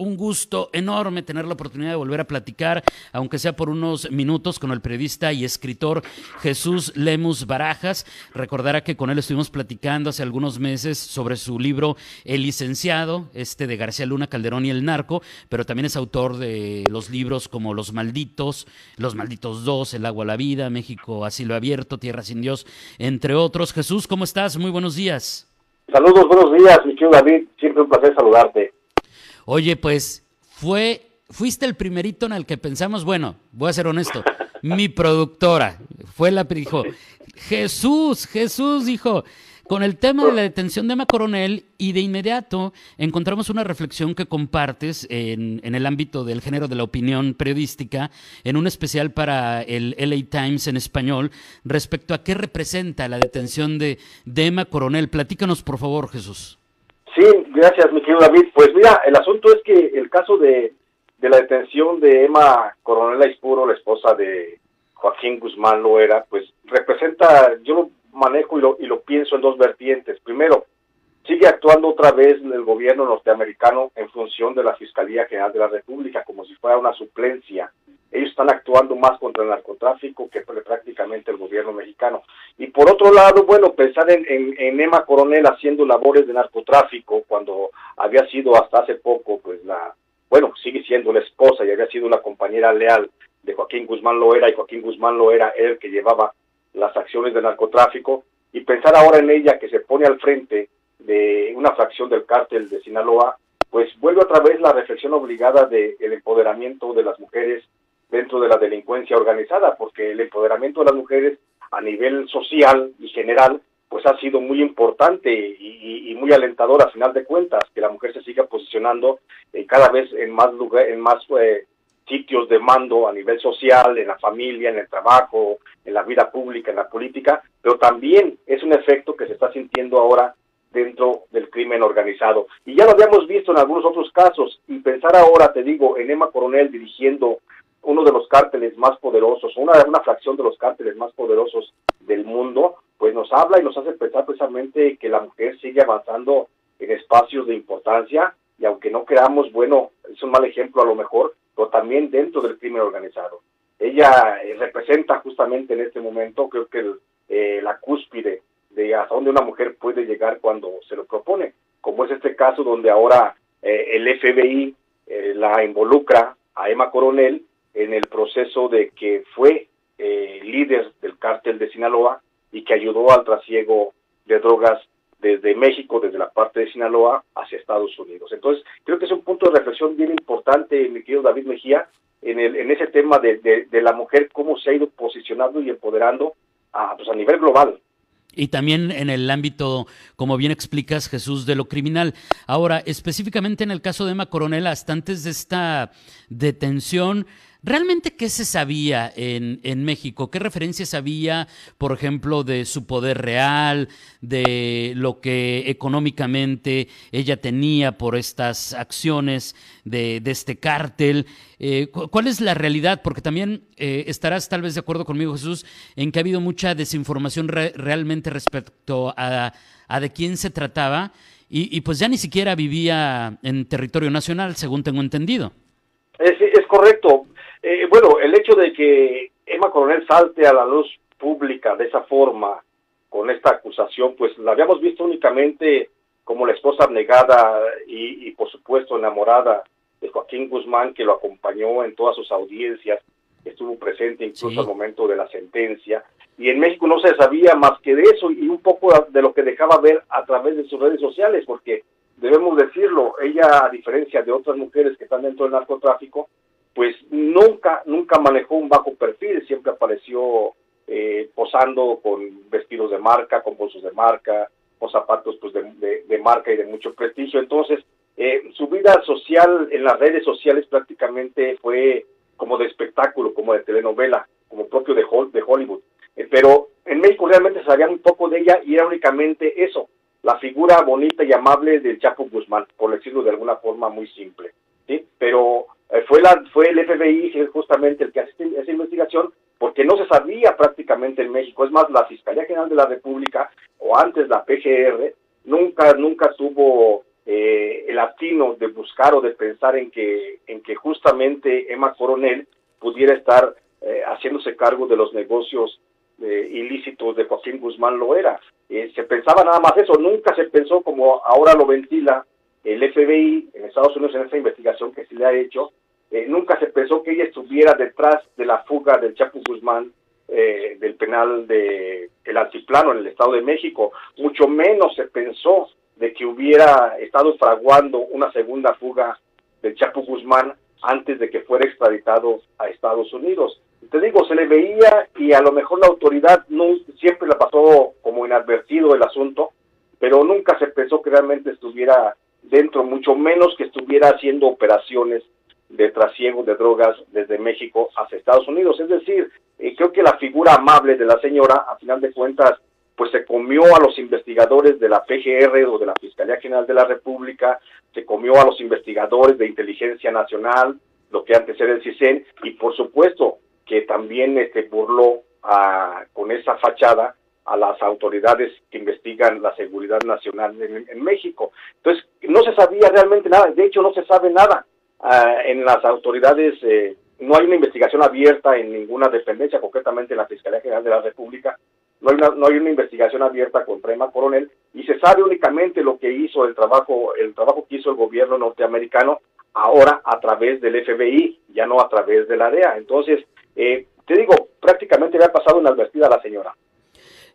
un gusto enorme tener la oportunidad de volver a platicar, aunque sea por unos minutos, con el periodista y escritor Jesús Lemus Barajas. Recordará que con él estuvimos platicando hace algunos meses sobre su libro El licenciado, este de García Luna Calderón y el narco, pero también es autor de los libros como Los Malditos, Los Malditos Dos, El Agua a la Vida, México Asilo Abierto, Tierra sin Dios, entre otros. Jesús, ¿cómo estás? Muy buenos días. Saludos, buenos días, mi David. Siempre un placer saludarte. Oye, pues fue, fuiste el primerito en el que pensamos, bueno, voy a ser honesto, mi productora fue la que dijo, Jesús, Jesús dijo, con el tema de la detención de Emma Coronel y de inmediato encontramos una reflexión que compartes en, en, el ámbito del género de la opinión periodística, en un especial para el LA Times en español, respecto a qué representa la detención de, de Emma Coronel. Platícanos, por favor, Jesús. Sí, gracias, mi querido David. Pues mira, el asunto es que el caso de, de la detención de Emma Coronel Aispuro, la esposa de Joaquín Guzmán Loera, pues representa, yo lo manejo y lo, y lo pienso en dos vertientes. Primero, sigue actuando otra vez el gobierno norteamericano en función de la Fiscalía General de la República, como si fuera una suplencia ellos están actuando más el narcotráfico que prácticamente el gobierno mexicano. Y por otro lado, bueno, pensar en, Emma Coronel haciendo labores de narcotráfico cuando había sido hasta hace poco, pues la, bueno, sigue siendo la esposa y había sido una compañera leal de Joaquín Guzmán Loera y Joaquín Guzmán Loera era el que llevaba las acciones de narcotráfico y pensar ahora en ella que se pone al frente de una fracción del cártel de Sinaloa, pues vuelve otra vez la reflexión obligada del empoderamiento de las mujeres dentro de la delincuencia organizada, porque el empoderamiento de las mujeres a nivel social y general, pues ha sido muy importante y, muy alentador a final de cuentas, que la mujer se siga posicionando eh, cada vez en más lugar, en más eh, sitios de mando a nivel social, en la familia, en el trabajo, en la vida pública, en la política, pero también es un efecto que se está sintiendo ahora dentro del crimen organizado. Y ya lo habíamos visto en algunos otros casos, y pensar ahora, te digo, en Emma Coronel dirigiendo uno de los cárteles más poderosos, una, una fracción de los cárteles más poderosos del mundo, pues nos habla y nos hace pensar precisamente que la mujer sigue avanzando en espacios de importancia y aunque no creamos, bueno, es un mal ejemplo a lo mejor, pero también dentro del crimen organizado. Ella eh, representa justamente en este momento, creo que eh, la cúspide de hasta dónde una mujer puede llegar cuando se lo propone, como es este caso donde ahora eh, el FBI la involucra a Emma Coronel en el proceso de que fue eh, líder del cártel de Sinaloa y que ayudó al trasiego de drogas desde México, desde la parte de Sinaloa, hacia Estados Unidos. Entonces, creo que es un punto de reflexión bien importante, mi querido David Mejía, en, el, en ese tema de, de, la mujer, cómo se ha ido posicionando y empoderando a, pues, a nivel global. Y también en el ámbito, como bien explicas, Jesús, de lo criminal. Ahora, específicamente en el caso de Emma Coronel, hasta antes de esta detención, ¿Realmente qué se sabía en, en, México? ¿Qué referencias había, por ejemplo, de su poder real, de lo que económicamente ella tenía por estas acciones de, de este cártel? Eh, ¿Cuál es la realidad? Porque también eh, estarás tal vez de acuerdo conmigo, Jesús, en que ha habido mucha desinformación realmente respecto a, de quién se trataba y, pues ya ni siquiera vivía en territorio nacional, según tengo entendido. Es correcto. Eh, bueno, el hecho de que Emma Coronel salte a la luz pública de esa forma, con esta acusación, pues la habíamos visto únicamente como la esposa abnegada y, y por supuesto enamorada de Joaquín Guzmán, que lo acompañó en todas sus audiencias, estuvo presente incluso al momento de la sentencia. Y en México no se sabía más que de eso y un poco de lo que dejaba ver a través de sus redes sociales, porque debemos decirlo, ella, a diferencia de otras mujeres que están dentro del narcotráfico, pues nunca, nunca manejó un bajo perfil, siempre apareció eh, posando con vestidos de marca, con bolsos de marca, con zapatos pues de, marca y de mucho prestigio. Entonces, eh, su vida social en las redes sociales prácticamente fue como de espectáculo, como de telenovela, como propio de, de Hollywood. Eh, pero en México realmente sabía un poco de ella y era únicamente eso, la figura bonita y amable del Chapo Guzmán, por decirlo de alguna forma muy simple. ¿sí? Pero fue, la, fue el FBI justamente el que hace esa investigación porque no se sabía prácticamente en México. Es más, la Fiscalía General de la República o antes la PGR nunca, nunca tuvo eh, el atino de buscar o de pensar en que, en que justamente Emma Coronel pudiera estar eh, haciéndose cargo de los negocios eh, ilícitos de Joaquín Guzmán Loera. Eh, se pensaba nada más eso, nunca se pensó como ahora lo ventila el FBI en Estados Unidos en esta investigación que se le ha hecho, nunca se pensó que ella estuviera detrás de la fuga del Chapo Guzmán del penal de el altiplano en el Estado de México, mucho menos se pensó de que hubiera estado fraguando una segunda fuga del Chapo Guzmán antes de que fuera extraditado a Estados Unidos. Te digo, se le veía y a lo mejor la autoridad no siempre la pasó como inadvertido el asunto, pero nunca se pensó que realmente estuviera dentro, mucho menos que estuviera haciendo operaciones de trasiego de drogas desde México hacia Estados Unidos. Es decir, eh, creo que la figura amable de la señora, a final de cuentas, pues se comió a los investigadores de la PGR o de la Fiscalía General de la República, se comió a los investigadores de Inteligencia Nacional, lo que antes era el CISEN, y por supuesto que también este, burló a, con esa fachada a las autoridades que investigan la seguridad nacional en, México. Entonces, no se sabía realmente nada, de hecho no se sabe nada ah, en las autoridades, eh, no hay una investigación abierta en ninguna dependencia, concretamente en la Fiscalía General de la República, no hay, una, no hay una investigación abierta contra Emma Coronel y se sabe únicamente lo que hizo el trabajo, el trabajo que hizo el gobierno norteamericano ahora a través del FBI, ya no a través de la DEA. Entonces, eh, te digo, prácticamente ha pasado inadvertida a la señora.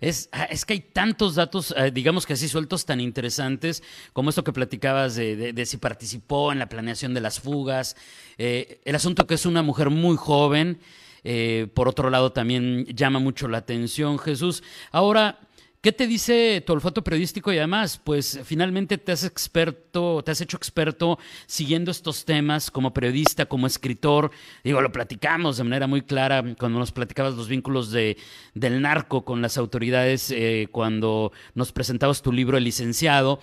Es, ah, es, que hay tantos datos, eh, digamos que así sueltos, tan interesantes, como esto que platicabas de, si participó en la planeación de las fugas, eh, el asunto que es una mujer muy joven, eh, por otro lado, también llama mucho la atención, Jesús. Ahora, ¿Qué te dice tu olfato periodístico y además, pues finalmente te has experto, te has hecho experto siguiendo estos temas como periodista, como escritor? Digo, lo platicamos de manera muy clara cuando nos platicabas los vínculos de, del narco con las autoridades, eh, cuando nos presentabas tu libro El licenciado.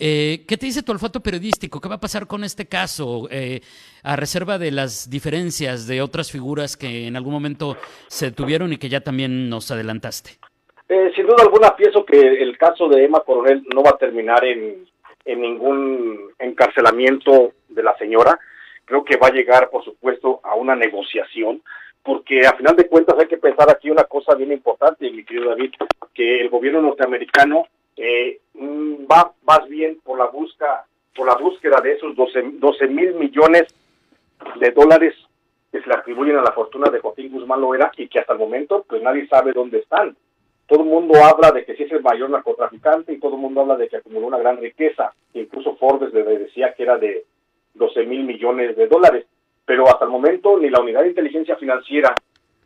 Eh, ¿Qué te dice tu olfato periodístico? ¿Qué va a pasar con este caso? Eh, a reserva de las diferencias de otras figuras que en algún momento se tuvieron y que ya también nos adelantaste. Eh, sin duda alguna pienso que el caso de Emma Coronel no va a terminar en, ningún encarcelamiento de la señora. Creo que va a llegar, por supuesto, a una negociación porque a final de cuentas hay que pensar aquí una cosa bien importante, mi querido David, que el gobierno norteamericano eh, mm, va más bien por la busca por la búsqueda de esos 12 mil millones de dólares que se le atribuyen a la fortuna de Joaquín Guzmán Loera y que hasta el momento pues nadie sabe dónde están. Todo el mundo habla de que sí es el mayor narcotraficante y todo el mundo habla de que acumuló una gran riqueza. Incluso Forbes le decía que era de 12 mil millones de dólares. Pero hasta el momento ni la Unidad de Inteligencia Financiera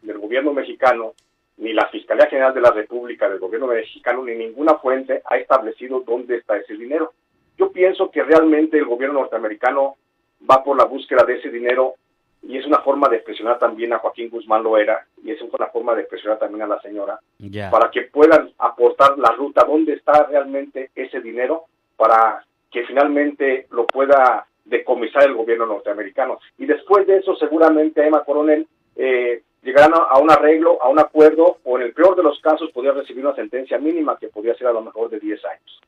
del gobierno mexicano ni la Fiscalía General de la República, del gobierno mexicano, ni ninguna fuente ha establecido dónde está ese dinero. Yo pienso que realmente el gobierno norteamericano va por la búsqueda de ese dinero y es una forma de presionar también a Joaquín Guzmán Loera y es una forma de presionar también a la señora para que puedan aportar la ruta dónde está realmente ese dinero para que finalmente lo pueda decomisar el gobierno norteamericano. Y después de eso seguramente Emma Coronel eh, llegarán a un arreglo, a un acuerdo, o en el peor de los casos podría recibir una sentencia mínima que podría ser a lo mejor de 10 años.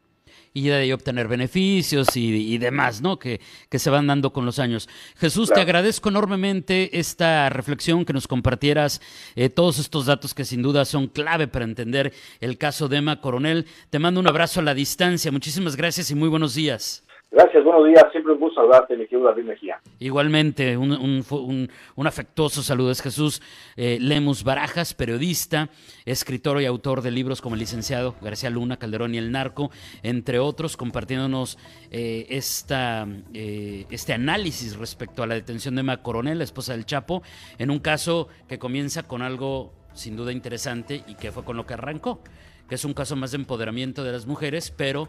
Y de ahí obtener beneficios y, demás, ¿no? Que, que, se van dando con los años. Jesús, te agradezco enormemente esta reflexión, que nos compartieras eh, todos estos datos que sin duda son clave para entender el caso de Emma Coronel. Te mando un abrazo a la distancia. Muchísimas gracias y muy buenos días. Gracias, buenos días. Siempre un gusto saludarte, mi querido David Mejía. Igualmente, un, un, un, afectuoso saludo. Es Jesús eh, Lemus Barajas, periodista, escritor y autor de libros como El licenciado García Luna, Calderón y El Narco, entre otros, compartiéndonos eh, esta, eh, este análisis respecto a la detención de Emma Coronel, la esposa del Chapo, en un caso que comienza con algo sin duda interesante y que fue con lo que arrancó, que es un caso más de empoderamiento de las mujeres, pero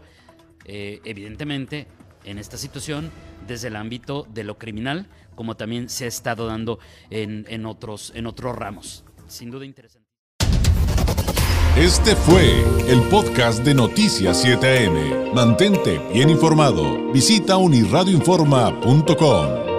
evidentemente en esta situación desde el ámbito de lo criminal, como también se ha estado dando en, otros, en otros ramos. Sin duda interesante. Este fue el podcast de Noticias 7am. Mantente bien informado. Visita unirradioinforma.com.